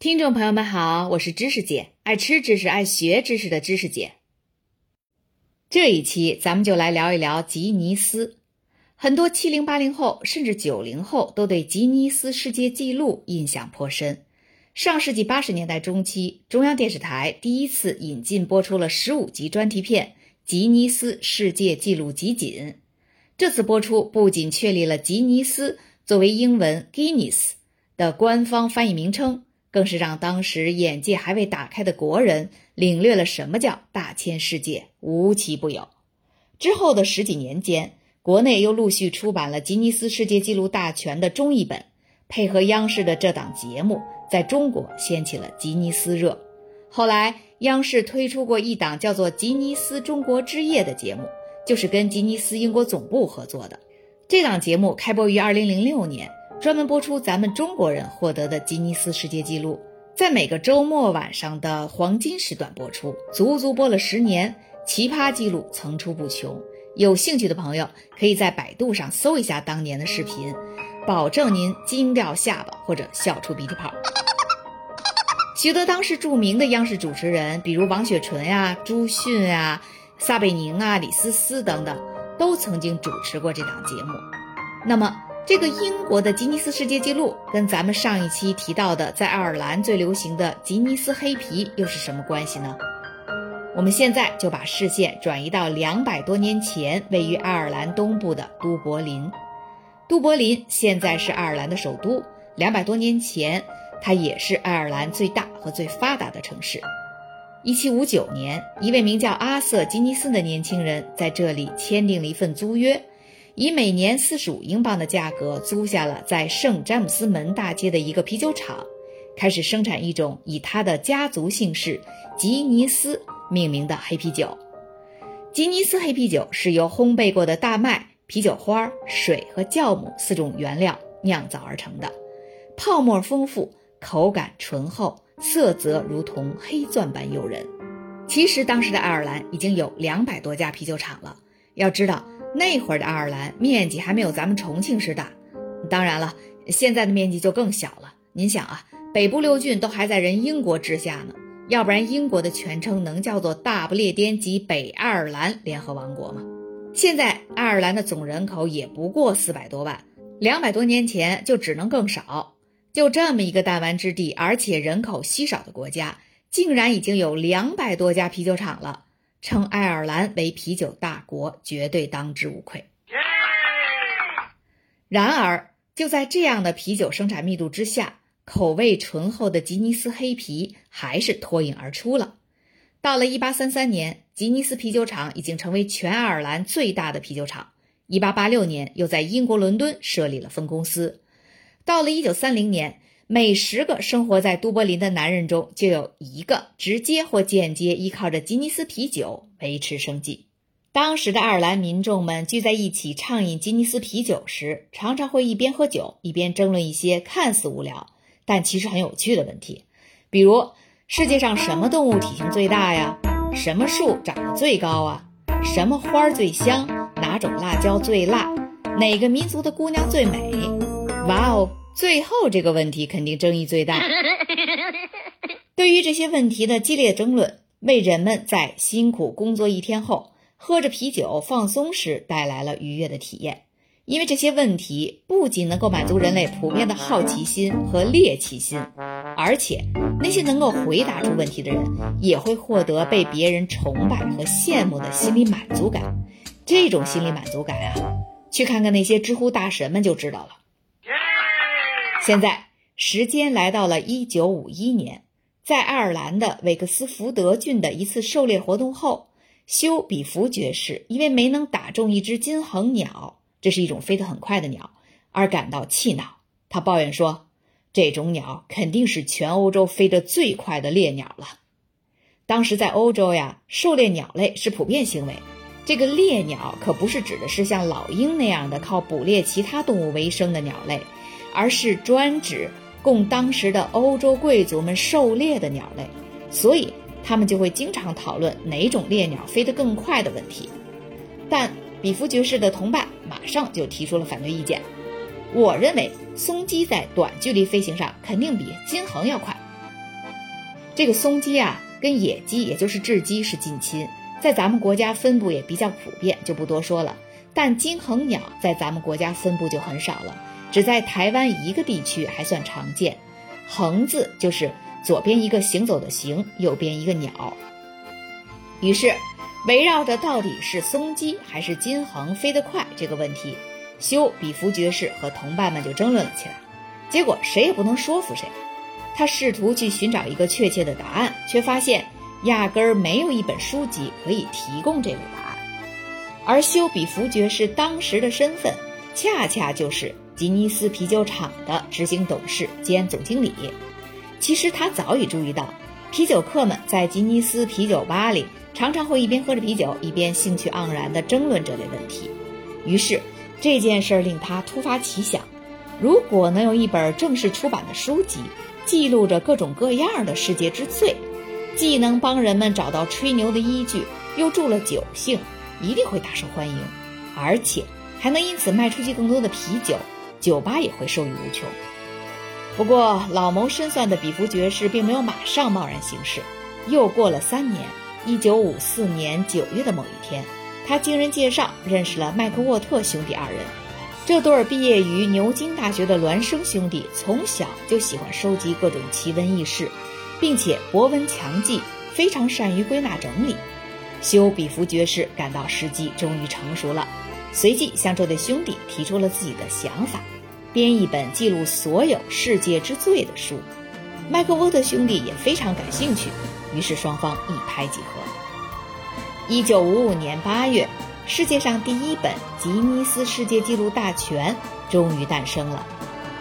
听众朋友们好，我是知识姐，爱吃知识、爱学知识的知识姐。这一期咱们就来聊一聊吉尼斯。很多七零八零后甚至九零后都对吉尼斯世界纪录印象颇深。上世纪八十年代中期，中央电视台第一次引进播出了十五集专题片《吉尼斯世界纪录集锦》。这次播出不仅确立了吉尼斯作为英文 Guinness 的官方翻译名称。更是让当时眼界还未打开的国人领略了什么叫大千世界无奇不有。之后的十几年间，国内又陆续出版了《吉尼斯世界纪录大全》的中译本，配合央视的这档节目，在中国掀起了吉尼斯热。后来，央视推出过一档叫做《吉尼斯中国之夜》的节目，就是跟吉尼斯英国总部合作的。这档节目开播于二零零六年。专门播出咱们中国人获得的吉尼斯世界纪录，在每个周末晚上的黄金时段播出，足足播了十年，奇葩记录层出不穷。有兴趣的朋友可以在百度上搜一下当年的视频，保证您惊掉下巴或者笑出鼻涕泡。许多当时著名的央视主持人，比如王雪纯呀、朱迅呀、撒贝宁啊、李思思等等，都曾经主持过这档节目。那么。这个英国的吉尼斯世界纪录跟咱们上一期提到的在爱尔兰最流行的吉尼斯黑啤又是什么关系呢？我们现在就把视线转移到两百多年前，位于爱尔兰东部的都柏林。都柏林现在是爱尔兰的首都，两百多年前，它也是爱尔兰最大和最发达的城市。一七五九年，一位名叫阿瑟·吉尼斯的年轻人在这里签订了一份租约。以每年四十五英镑的价格租下了在圣詹姆斯门大街的一个啤酒厂，开始生产一种以他的家族姓氏吉尼斯命名的黑啤酒。吉尼斯黑啤酒是由烘焙过的大麦、啤酒花、水和酵母四种原料酿造而成的，泡沫丰富，口感醇厚，色泽如同黑钻般诱人。其实当时的爱尔兰已经有两百多家啤酒厂了，要知道。那会儿的爱尔兰面积还没有咱们重庆市大，当然了，现在的面积就更小了。您想啊，北部六郡都还在人英国治下呢，要不然英国的全称能叫做大不列颠及北爱尔兰联合王国吗？现在爱尔兰的总人口也不过四百多万，两百多年前就只能更少。就这么一个弹丸之地，而且人口稀少的国家，竟然已经有两百多家啤酒厂了。称爱尔兰为啤酒大国，绝对当之无愧。然而，就在这样的啤酒生产密度之下，口味醇厚的吉尼斯黑啤还是脱颖而出了。到了1833年，吉尼斯啤酒厂已经成为全爱尔兰最大的啤酒厂。1886年，又在英国伦敦设立了分公司。到了1930年。每十个生活在都柏林的男人中，就有一个直接或间接依靠着吉尼斯啤酒维持生计。当时的爱尔兰民众们聚在一起畅饮吉尼斯啤酒时，常常会一边喝酒一边争论一些看似无聊但其实很有趣的问题，比如世界上什么动物体型最大呀？什么树长得最高啊？什么花最香？哪种辣椒最辣？哪个民族的姑娘最美？哇哦！最后这个问题肯定争议最大。对于这些问题的激烈争论，为人们在辛苦工作一天后喝着啤酒放松时带来了愉悦的体验。因为这些问题不仅能够满足人类普遍的好奇心和猎奇心，而且那些能够回答出问题的人也会获得被别人崇拜和羡慕的心理满足感。这种心理满足感啊，去看看那些知乎大神们就知道了。现在时间来到了一九五一年，在爱尔兰的韦克斯福德郡的一次狩猎活动后，休比弗爵士因为没能打中一只金衡鸟，这是一种飞得很快的鸟，而感到气恼。他抱怨说：“这种鸟肯定是全欧洲飞得最快的猎鸟了。”当时在欧洲呀，狩猎鸟类是普遍行为。这个猎鸟可不是指的是像老鹰那样的靠捕猎其他动物为生的鸟类。而是专指供当时的欧洲贵族们狩猎的鸟类，所以他们就会经常讨论哪种猎鸟飞得更快的问题。但比弗爵士的同伴马上就提出了反对意见。我认为松鸡在短距离飞行上肯定比金衡要快。这个松鸡啊，跟野鸡，也就是雉鸡是近亲，在咱们国家分布也比较普遍，就不多说了。但金衡鸟在咱们国家分布就很少了，只在台湾一个地区还算常见。衡字就是左边一个行走的行，右边一个鸟。于是，围绕着到底是松鸡还是金衡飞得快这个问题，修比弗爵士和同伴们就争论了起来。结果谁也不能说服谁。他试图去寻找一个确切的答案，却发现压根儿没有一本书籍可以提供这个答案。而修比弗爵士当时的身份，恰恰就是吉尼斯啤酒厂的执行董事兼总经理。其实他早已注意到，啤酒客们在吉尼斯啤酒吧里常常会一边喝着啤酒，一边兴趣盎然地争论这类问题。于是这件事儿令他突发奇想：如果能有一本正式出版的书籍，记录着各种各样的世界之最，既能帮人们找到吹牛的依据，又助了酒兴。一定会大受欢迎，而且还能因此卖出去更多的啤酒，酒吧也会受益无穷。不过，老谋深算的比弗爵士并没有马上贸然行事。又过了三年，一九五四年九月的某一天，他经人介绍认识了麦克沃特兄弟二人。这对儿毕业于牛津大学的孪生兄弟，从小就喜欢收集各种奇闻异事，并且博闻强记，非常善于归纳整理。修比弗爵士感到时机终于成熟了，随即向这对兄弟提出了自己的想法，编一本记录所有世界之最的书。麦克沃特兄弟也非常感兴趣，于是双方一拍即合。一九五五年八月，世界上第一本吉尼斯世界纪录大全终于诞生了。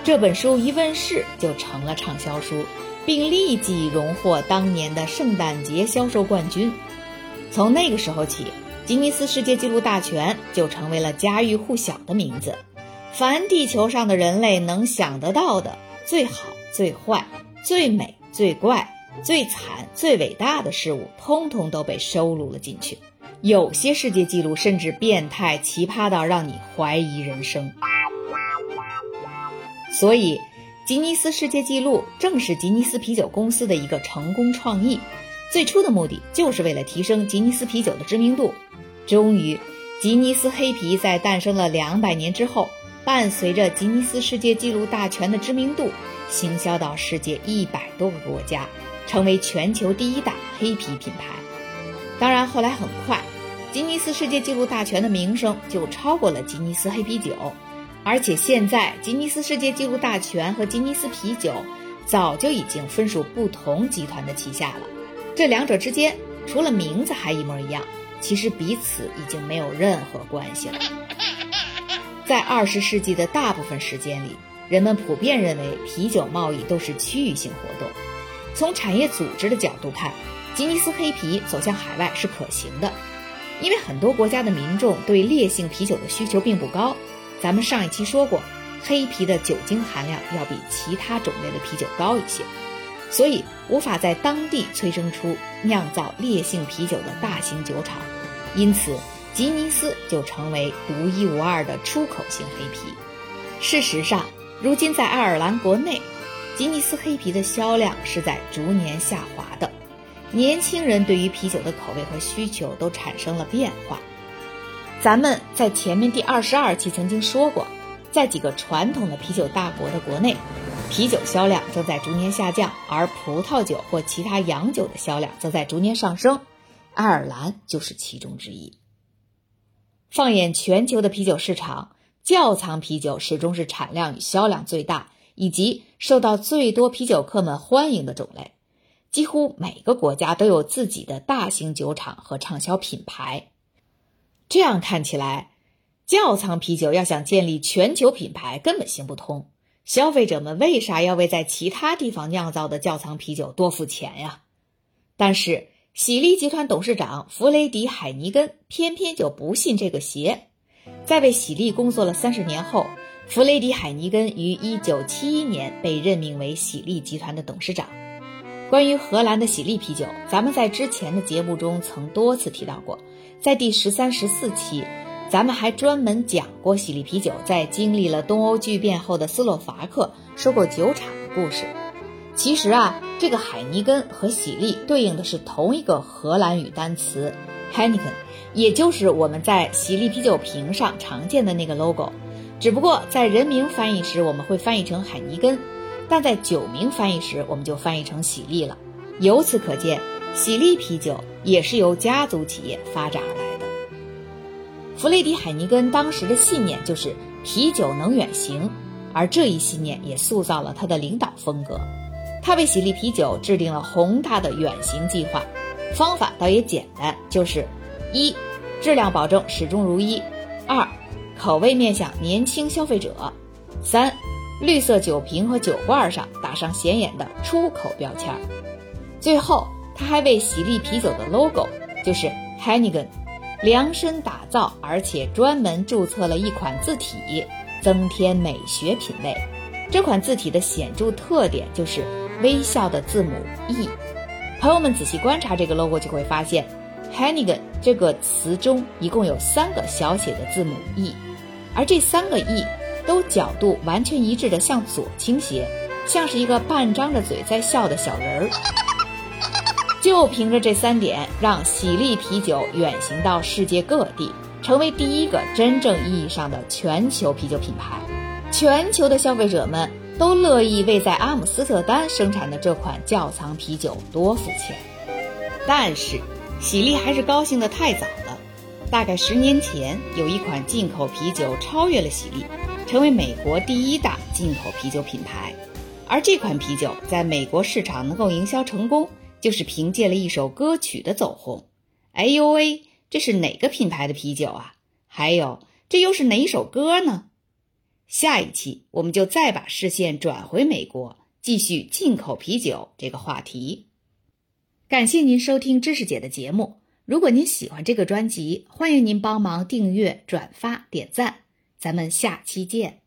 这本书一问世就成了畅销书，并立即荣获当年的圣诞节销售冠军。从那个时候起，吉尼斯世界纪录大全就成为了家喻户晓的名字。凡地球上的人类能想得到的最好、最坏、最美、最怪、最惨、最伟大的事物，通通都被收录了进去。有些世界纪录甚至变态奇葩到让你怀疑人生。所以，吉尼斯世界纪录正是吉尼斯啤酒公司的一个成功创意。最初的目的就是为了提升吉尼斯啤酒的知名度。终于，吉尼斯黑啤在诞生了两百年之后，伴随着吉尼斯世界纪录大全的知名度，行销到世界一百多个国家，成为全球第一大黑啤品牌。当然，后来很快，吉尼斯世界纪录大全的名声就超过了吉尼斯黑啤酒，而且现在吉尼斯世界纪录大全和吉尼斯啤酒早就已经分属不同集团的旗下了。这两者之间，除了名字还一模一样，其实彼此已经没有任何关系了。在二十世纪的大部分时间里，人们普遍认为啤酒贸易都是区域性活动。从产业组织的角度看，吉尼斯黑啤走向海外是可行的，因为很多国家的民众对烈性啤酒的需求并不高。咱们上一期说过，黑啤的酒精含量要比其他种类的啤酒高一些。所以无法在当地催生出酿造烈性啤酒的大型酒厂，因此吉尼斯就成为独一无二的出口型黑啤。事实上，如今在爱尔兰国内，吉尼斯黑啤的销量是在逐年下滑的。年轻人对于啤酒的口味和需求都产生了变化。咱们在前面第二十二期曾经说过，在几个传统的啤酒大国的国内。啤酒销量正在逐年下降，而葡萄酒或其他洋酒的销量则在逐年上升。爱尔兰就是其中之一。放眼全球的啤酒市场，窖藏啤酒始终是产量与销量最大，以及受到最多啤酒客们欢迎的种类。几乎每个国家都有自己的大型酒厂和畅销品牌。这样看起来，窖藏啤酒要想建立全球品牌，根本行不通。消费者们为啥要为在其他地方酿造的窖藏啤酒多付钱呀？但是喜力集团董事长弗雷迪海尼根偏偏就不信这个邪。在为喜力工作了三十年后，弗雷迪海尼根于一九七一年被任命为喜力集团的董事长。关于荷兰的喜力啤酒，咱们在之前的节目中曾多次提到过，在第十三、十四期。咱们还专门讲过喜力啤酒在经历了东欧巨变后的斯洛伐克收购酒厂的故事。其实啊，这个海尼根和喜力对应的是同一个荷兰语单词 Heineken，也就是我们在喜力啤酒瓶上常见的那个 logo。只不过在人名翻译时，我们会翻译成海尼根，但在酒名翻译时，我们就翻译成喜力了。由此可见，喜力啤酒也是由家族企业发展而来。弗雷迪·海尼根当时的信念就是啤酒能远行，而这一信念也塑造了他的领导风格。他为喜力啤酒制定了宏大的远行计划，方法倒也简单，就是一，质量保证始终如一；二，口味面向年轻消费者；三，绿色酒瓶和酒罐上打上显眼的出口标签。最后，他还为喜力啤酒的 logo，就是 Heineken，量身打造，而且专门注册了一款字体，增添美学品味。这款字体的显著特点就是微笑的字母 E。朋友们仔细观察这个 logo，就会发现 Hennigan 这个词中一共有三个小写的字母 E，而这三个 E 都角度完全一致的向左倾斜，像是一个半张着嘴在笑的小人儿。就凭着这三点，让喜力啤酒远行到世界各地，成为第一个真正意义上的全球啤酒品牌。全球的消费者们都乐意为在阿姆斯特丹生产的这款窖藏啤酒多付钱。但是，喜力还是高兴的太早了。大概十年前，有一款进口啤酒超越了喜力，成为美国第一大进口啤酒品牌。而这款啤酒在美国市场能够营销成功。就是凭借了一首歌曲的走红，哎呦喂，这是哪个品牌的啤酒啊？还有，这又是哪一首歌呢？下一期我们就再把视线转回美国，继续进口啤酒这个话题。感谢您收听知识姐的节目。如果您喜欢这个专辑，欢迎您帮忙订阅、转发、点赞。咱们下期见。